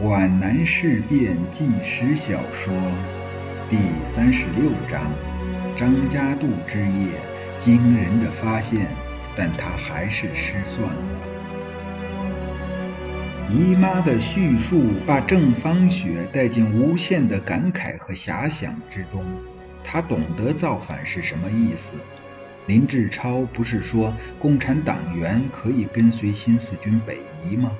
《皖南事变纪实小说》第三十六章：张家渡之夜，惊人的发现，但他还是失算了。姨妈的叙述把郑芳雪带进无限的感慨和遐想之中。她懂得造反是什么意思。林志超不是说共产党员可以跟随新四军北移吗？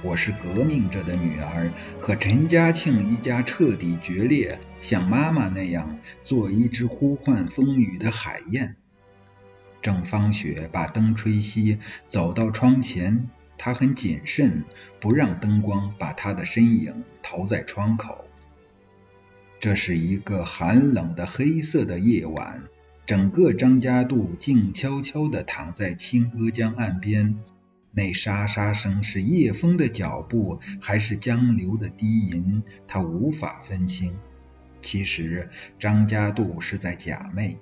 我是革命者的女儿，和陈嘉庆一家彻底决裂，像妈妈那样做一只呼唤风雨的海燕。郑芳雪把灯吹熄，走到窗前，她很谨慎，不让灯光把她的身影投在窗口。这是一个寒冷的黑色的夜晚，整个张家渡静悄悄地躺在清歌江岸边。那沙沙声是夜风的脚步，还是江流的低吟？他无法分清。其实张家渡是在假寐。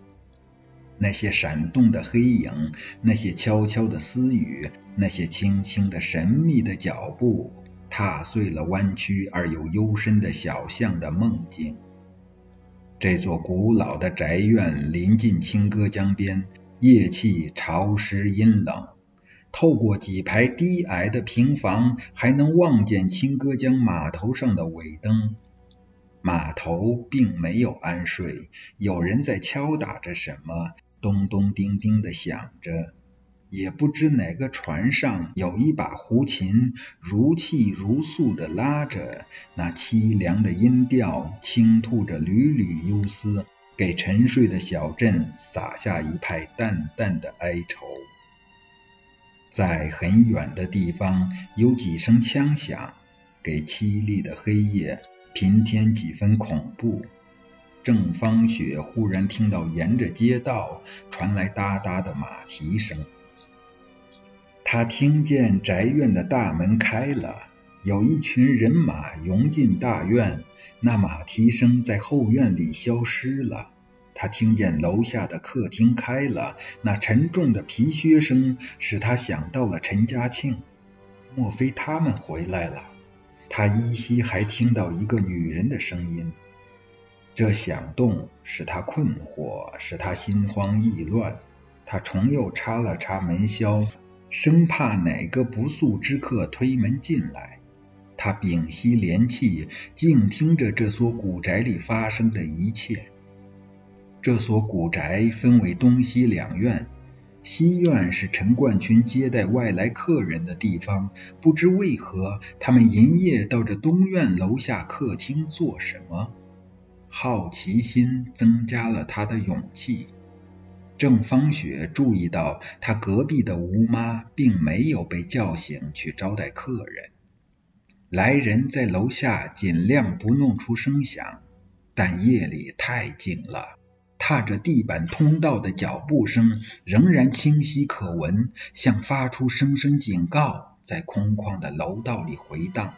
那些闪动的黑影，那些悄悄的私语，那些轻轻的神秘的脚步，踏碎了弯曲而又幽深的小巷的梦境。这座古老的宅院临近清歌江边，夜气潮湿阴冷。透过几排低矮的平房，还能望见清歌江码头上的尾灯。码头并没有安睡，有人在敲打着什么，咚咚叮叮的响着。也不知哪个船上有一把胡琴，如泣如诉的拉着那凄凉的音调，倾吐着缕缕忧思，给沉睡的小镇洒下一派淡淡的哀愁。在很远的地方，有几声枪响，给凄厉的黑夜平添几分恐怖。郑芳雪忽然听到沿着街道传来哒哒的马蹄声，她听见宅院的大门开了，有一群人马涌进大院，那马蹄声在后院里消失了。他听见楼下的客厅开了，那沉重的皮靴声使他想到了陈嘉庆。莫非他们回来了？他依稀还听到一个女人的声音。这响动使他困惑，使他心慌意乱。他重又插了插门销，生怕哪个不速之客推门进来。他屏息连气，静听着这所古宅里发生的一切。这所古宅分为东西两院，西院是陈冠群接待外来客人的地方。不知为何，他们营夜到这东院楼下客厅做什么？好奇心增加了他的勇气。郑芳雪注意到，他隔壁的吴妈并没有被叫醒去招待客人。来人在楼下尽量不弄出声响，但夜里太静了。踏着地板通道的脚步声仍然清晰可闻，像发出声声警告，在空旷的楼道里回荡。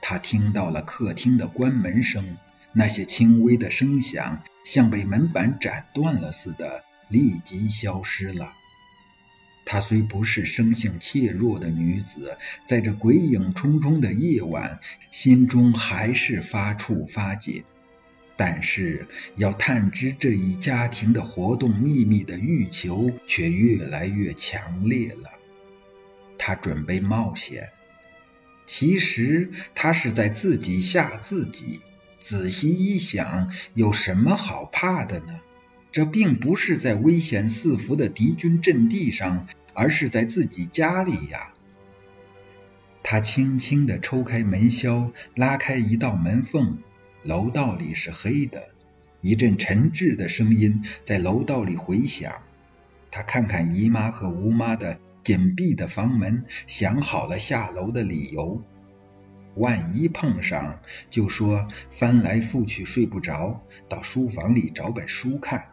他听到了客厅的关门声，那些轻微的声响像被门板斩断了似的，立即消失了。她虽不是生性怯弱的女子，在这鬼影重重的夜晚，心中还是发怵发紧。但是要探知这一家庭的活动秘密的欲求却越来越强烈了。他准备冒险，其实他是在自己吓自己。仔细一想，有什么好怕的呢？这并不是在危险四伏的敌军阵地上，而是在自己家里呀。他轻轻地抽开门销，拉开一道门缝。楼道里是黑的，一阵沉滞的声音在楼道里回响。他看看姨妈和吴妈的紧闭的房门，想好了下楼的理由。万一碰上，就说翻来覆去睡不着，到书房里找本书看。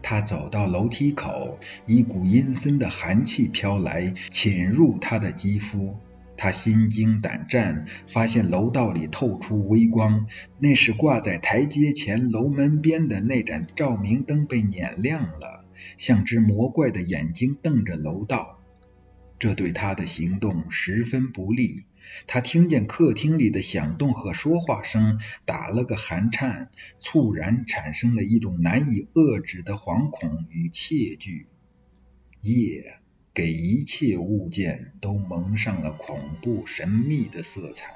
他走到楼梯口，一股阴森的寒气飘来，侵入他的肌肤。他心惊胆战，发现楼道里透出微光，那是挂在台阶前楼门边的那盏照明灯被碾亮了，像只魔怪的眼睛瞪着楼道。这对他的行动十分不利，他听见客厅里的响动和说话声，打了个寒颤，猝然产生了一种难以遏制的惶恐与怯惧。夜给一切物件都蒙上了恐怖神秘的色彩。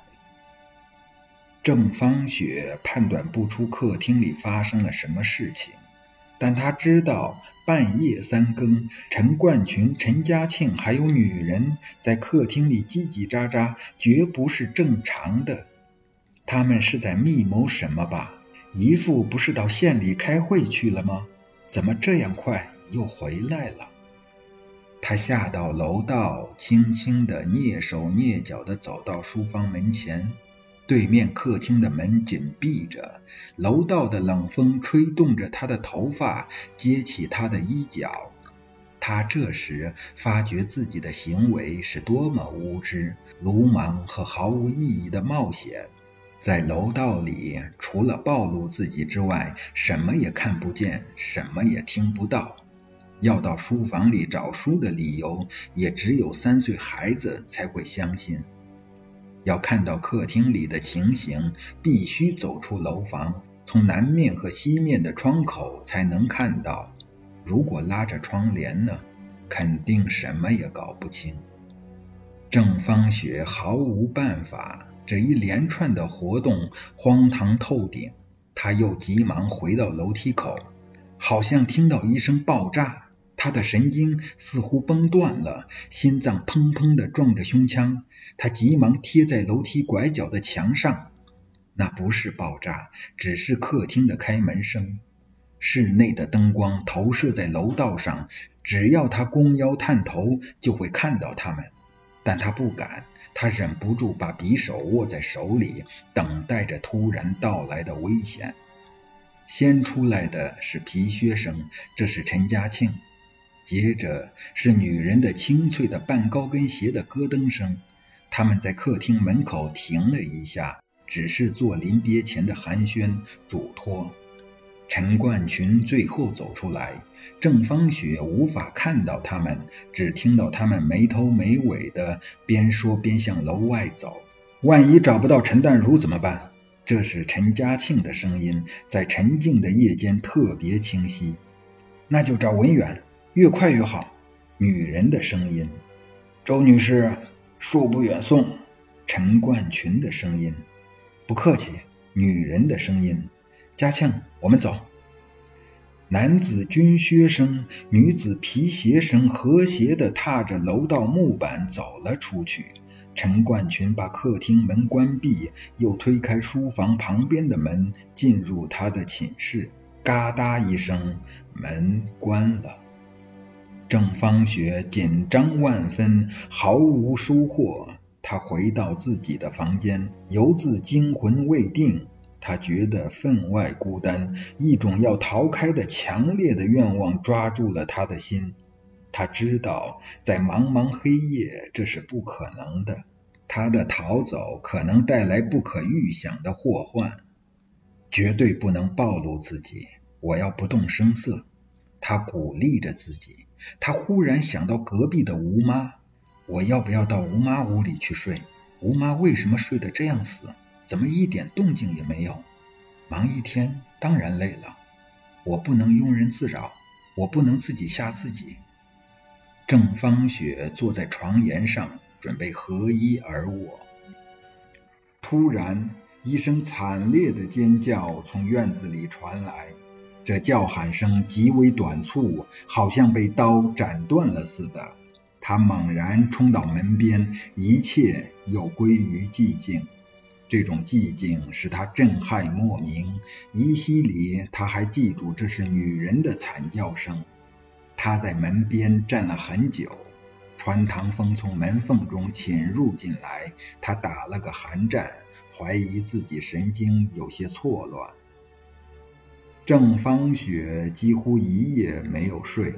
郑芳雪判断不出客厅里发生了什么事情，但她知道半夜三更，陈冠群、陈家庆还有女人在客厅里叽叽喳喳，绝不是正常的。他们是在密谋什么吧？姨父不是到县里开会去了吗？怎么这样快又回来了？他下到楼道，轻轻的蹑手蹑脚的走到书房门前。对面客厅的门紧闭着，楼道的冷风吹动着他的头发，揭起他的衣角。他这时发觉自己的行为是多么无知、鲁莽和毫无意义的冒险。在楼道里，除了暴露自己之外，什么也看不见，什么也听不到。要到书房里找书的理由，也只有三岁孩子才会相信。要看到客厅里的情形，必须走出楼房，从南面和西面的窗口才能看到。如果拉着窗帘呢，肯定什么也搞不清。郑芳雪毫无办法，这一连串的活动荒唐透顶。他又急忙回到楼梯口，好像听到一声爆炸。他的神经似乎崩断了，心脏砰砰地撞着胸腔。他急忙贴在楼梯拐角的墙上。那不是爆炸，只是客厅的开门声。室内的灯光投射在楼道上，只要他弓腰探头，就会看到他们。但他不敢，他忍不住把匕首握在手里，等待着突然到来的危险。先出来的是皮靴声，这是陈家庆。接着是女人的清脆的半高跟鞋的咯噔声。他们在客厅门口停了一下，只是做临别前的寒暄嘱托。陈冠群最后走出来，郑芳雪无法看到他们，只听到他们没头没尾的边说边向楼外走。万一找不到陈淡如怎么办？这是陈嘉庆的声音，在沉静的夜间特别清晰。那就找文远。越快越好。女人的声音，周女士，恕不远送。陈冠群的声音，不客气。女人的声音，嘉庆，我们走。男子军靴声，女子皮鞋声和谐的踏着楼道木板走了出去。陈冠群把客厅门关闭，又推开书房旁边的门，进入他的寝室。嘎哒一声，门关了。郑芳雪紧张万分，毫无收获。她回到自己的房间，犹自惊魂未定。她觉得分外孤单，一种要逃开的强烈的愿望抓住了她的心。她知道，在茫茫黑夜，这是不可能的。她的逃走可能带来不可预想的祸患，绝对不能暴露自己。我要不动声色。他鼓励着自己。他忽然想到隔壁的吴妈，我要不要到吴妈屋里去睡？吴妈为什么睡得这样死？怎么一点动静也没有？忙一天当然累了，我不能庸人自扰，我不能自己吓自己。郑芳雪坐在床沿上，准备合衣而卧。突然，一声惨烈的尖叫从院子里传来。这叫喊声极为短促，好像被刀斩断了似的。他猛然冲到门边，一切又归于寂静。这种寂静使他震撼莫名。依稀里，他还记住这是女人的惨叫声。他在门边站了很久，穿堂风从门缝中侵入进来。他打了个寒战，怀疑自己神经有些错乱。郑芳雪几乎一夜没有睡，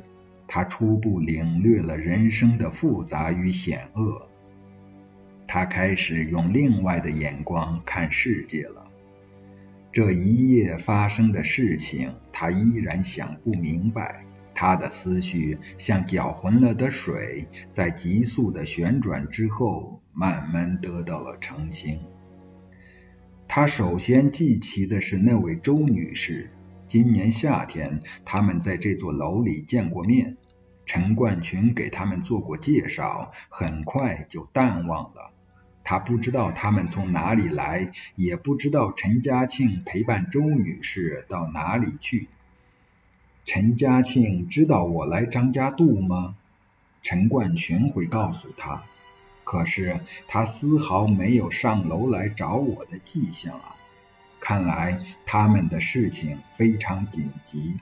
她初步领略了人生的复杂与险恶。她开始用另外的眼光看世界了。这一夜发生的事情，她依然想不明白。她的思绪像搅浑了的水，在急速的旋转之后，慢慢得到了澄清。他首先记起的是那位周女士。今年夏天，他们在这座楼里见过面。陈冠群给他们做过介绍，很快就淡忘了。他不知道他们从哪里来，也不知道陈嘉庆陪伴周女士到哪里去。陈嘉庆知道我来张家渡吗？陈冠群会告诉他。可是他丝毫没有上楼来找我的迹象啊！看来他们的事情非常紧急。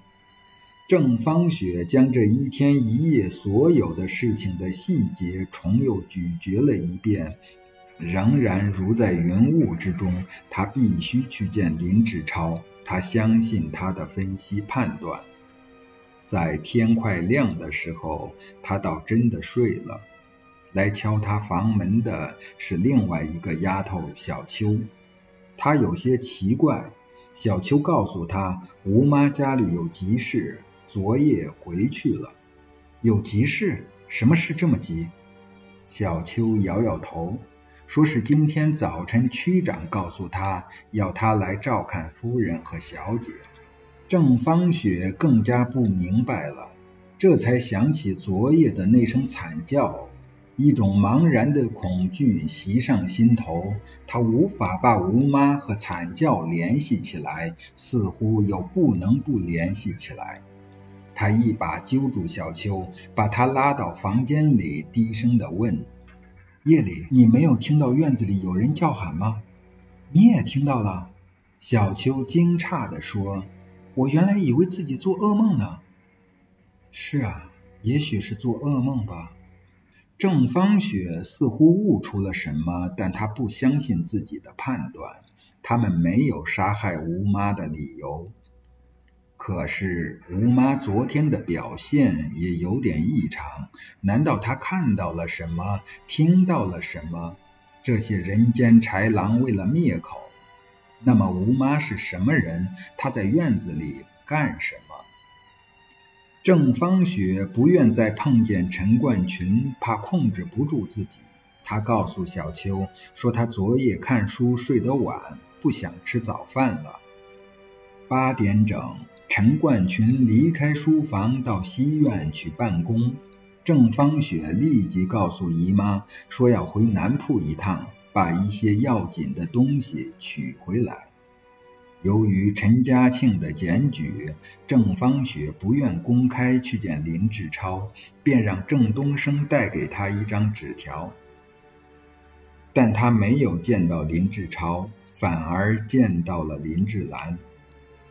郑芳雪将这一天一夜所有的事情的细节重又咀嚼了一遍，仍然如在云雾之中。他必须去见林志超，他相信他的分析判断。在天快亮的时候，他倒真的睡了。来敲他房门的是另外一个丫头小秋，他有些奇怪。小秋告诉他，吴妈家里有急事，昨夜回去了。有急事？什么事这么急？小秋摇摇头，说是今天早晨区长告诉他，要他来照看夫人和小姐。郑芳雪更加不明白了，这才想起昨夜的那声惨叫。一种茫然的恐惧袭上心头，他无法把吴妈和惨叫联系起来，似乎又不能不联系起来。他一把揪住小秋，把她拉到房间里，低声的问：“夜里你没有听到院子里有人叫喊吗？”“你也听到了。”小秋惊诧的说：“我原来以为自己做噩梦呢。”“是啊，也许是做噩梦吧。”郑芳雪似乎悟出了什么，但她不相信自己的判断。他们没有杀害吴妈的理由。可是吴妈昨天的表现也有点异常，难道她看到了什么，听到了什么？这些人间豺狼为了灭口，那么吴妈是什么人？她在院子里干什么？郑芳雪不愿再碰见陈冠群，怕控制不住自己。她告诉小秋说，她昨夜看书睡得晚，不想吃早饭了。八点整，陈冠群离开书房到西院去办公。郑芳雪立即告诉姨妈，说要回南铺一趟，把一些要紧的东西取回来。由于陈嘉庆的检举，郑芳雪不愿公开去见林志超，便让郑东升带给他一张纸条。但他没有见到林志超，反而见到了林志兰。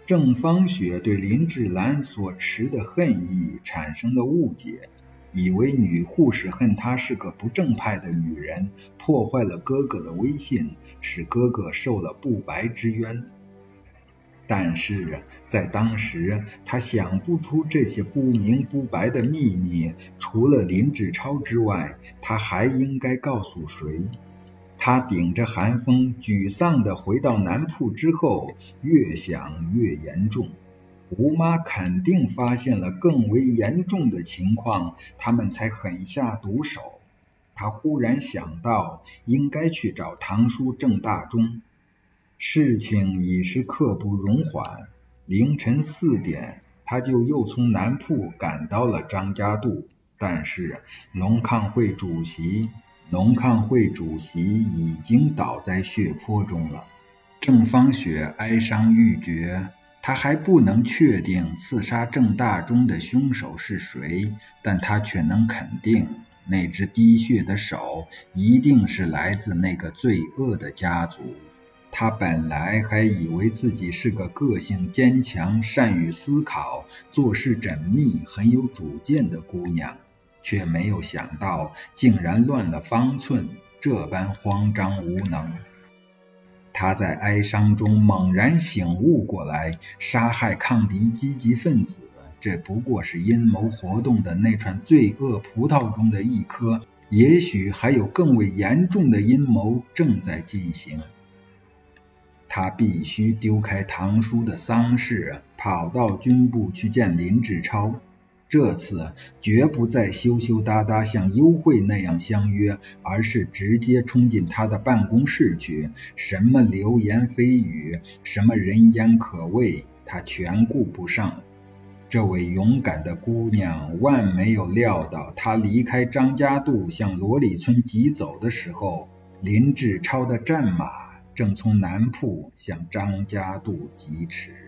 郑芳雪对林志兰所持的恨意产生了误解，以为女护士恨她是个不正派的女人，破坏了哥哥的威信，使哥哥受了不白之冤。但是在当时，他想不出这些不明不白的秘密，除了林志超之外，他还应该告诉谁？他顶着寒风，沮丧地回到南铺之后，越想越严重。吴妈肯定发现了更为严重的情况，他们才狠下毒手。他忽然想到，应该去找堂叔郑大忠。事情已是刻不容缓。凌晨四点，他就又从南铺赶到了张家渡。但是农抗会主席，农抗会主席已经倒在血泊中了。郑芳雪哀伤欲绝，他还不能确定刺杀郑大忠的凶手是谁，但他却能肯定，那只滴血的手一定是来自那个罪恶的家族。他本来还以为自己是个个性坚强、善于思考、做事缜密、很有主见的姑娘，却没有想到竟然乱了方寸，这般慌张无能。他在哀伤中猛然醒悟过来，杀害抗敌积极分子，这不过是阴谋活动的那串罪恶葡萄中的一颗，也许还有更为严重的阴谋正在进行。他必须丢开堂叔的丧事，跑到军部去见林志超。这次绝不再羞羞答答像幽会那样相约，而是直接冲进他的办公室去。什么流言蜚语，什么人言可畏，他全顾不上。这位勇敢的姑娘万没有料到，她离开张家渡向罗里村急走的时候，林志超的战马正从南铺向张家渡疾驰。